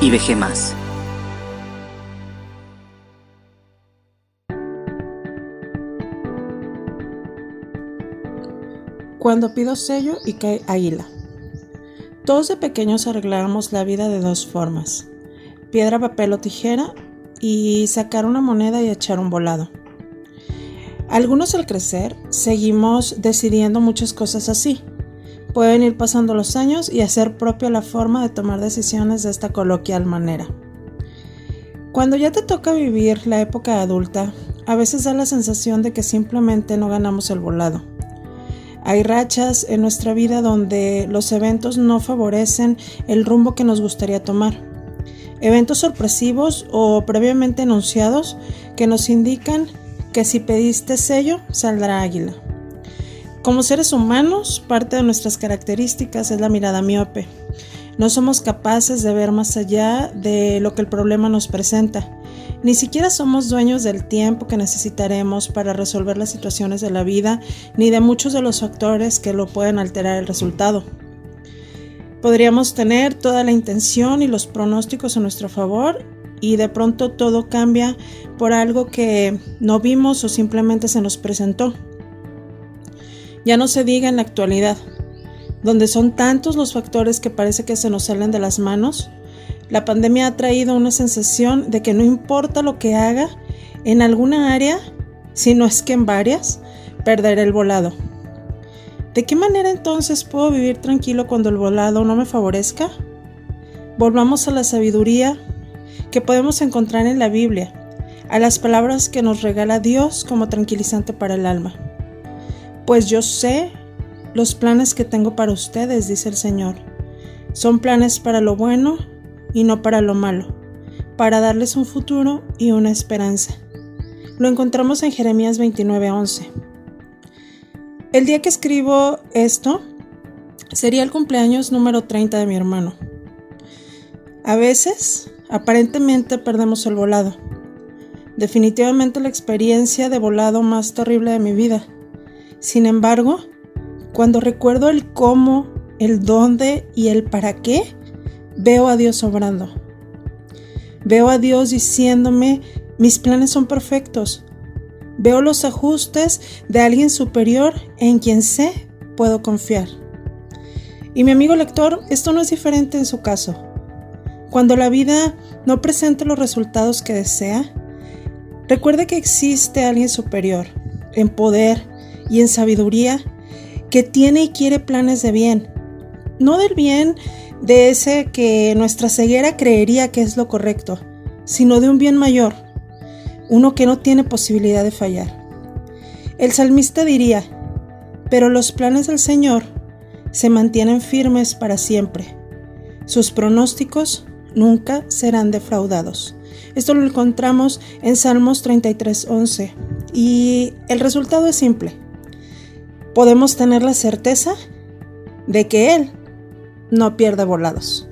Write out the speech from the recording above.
y vejé más. Cuando pido sello y cae águila. Todos de pequeños arreglábamos la vida de dos formas. Piedra, papel o tijera y sacar una moneda y echar un volado. Algunos al crecer seguimos decidiendo muchas cosas así. Pueden ir pasando los años y hacer propia la forma de tomar decisiones de esta coloquial manera. Cuando ya te toca vivir la época adulta, a veces da la sensación de que simplemente no ganamos el volado. Hay rachas en nuestra vida donde los eventos no favorecen el rumbo que nos gustaría tomar. Eventos sorpresivos o previamente anunciados que nos indican que si pediste sello, saldrá águila. Como seres humanos, parte de nuestras características es la mirada miope. No somos capaces de ver más allá de lo que el problema nos presenta. Ni siquiera somos dueños del tiempo que necesitaremos para resolver las situaciones de la vida, ni de muchos de los factores que lo pueden alterar el resultado. Podríamos tener toda la intención y los pronósticos a nuestro favor y de pronto todo cambia por algo que no vimos o simplemente se nos presentó. Ya no se diga en la actualidad, donde son tantos los factores que parece que se nos salen de las manos, la pandemia ha traído una sensación de que no importa lo que haga en alguna área, si no es que en varias, perderé el volado. ¿De qué manera entonces puedo vivir tranquilo cuando el volado no me favorezca? Volvamos a la sabiduría que podemos encontrar en la Biblia, a las palabras que nos regala Dios como tranquilizante para el alma. Pues yo sé los planes que tengo para ustedes, dice el Señor. Son planes para lo bueno y no para lo malo, para darles un futuro y una esperanza. Lo encontramos en Jeremías 29:11. El día que escribo esto sería el cumpleaños número 30 de mi hermano. A veces Aparentemente perdemos el volado. Definitivamente la experiencia de volado más terrible de mi vida. Sin embargo, cuando recuerdo el cómo, el dónde y el para qué, veo a Dios obrando. Veo a Dios diciéndome, mis planes son perfectos. Veo los ajustes de alguien superior en quien sé puedo confiar. Y mi amigo lector, esto no es diferente en su caso. Cuando la vida no presenta los resultados que desea, recuerde que existe alguien superior, en poder y en sabiduría, que tiene y quiere planes de bien. No del bien de ese que nuestra ceguera creería que es lo correcto, sino de un bien mayor, uno que no tiene posibilidad de fallar. El salmista diría, pero los planes del Señor se mantienen firmes para siempre. Sus pronósticos nunca serán defraudados. Esto lo encontramos en Salmos 33:11 y el resultado es simple. Podemos tener la certeza de que Él no pierde volados.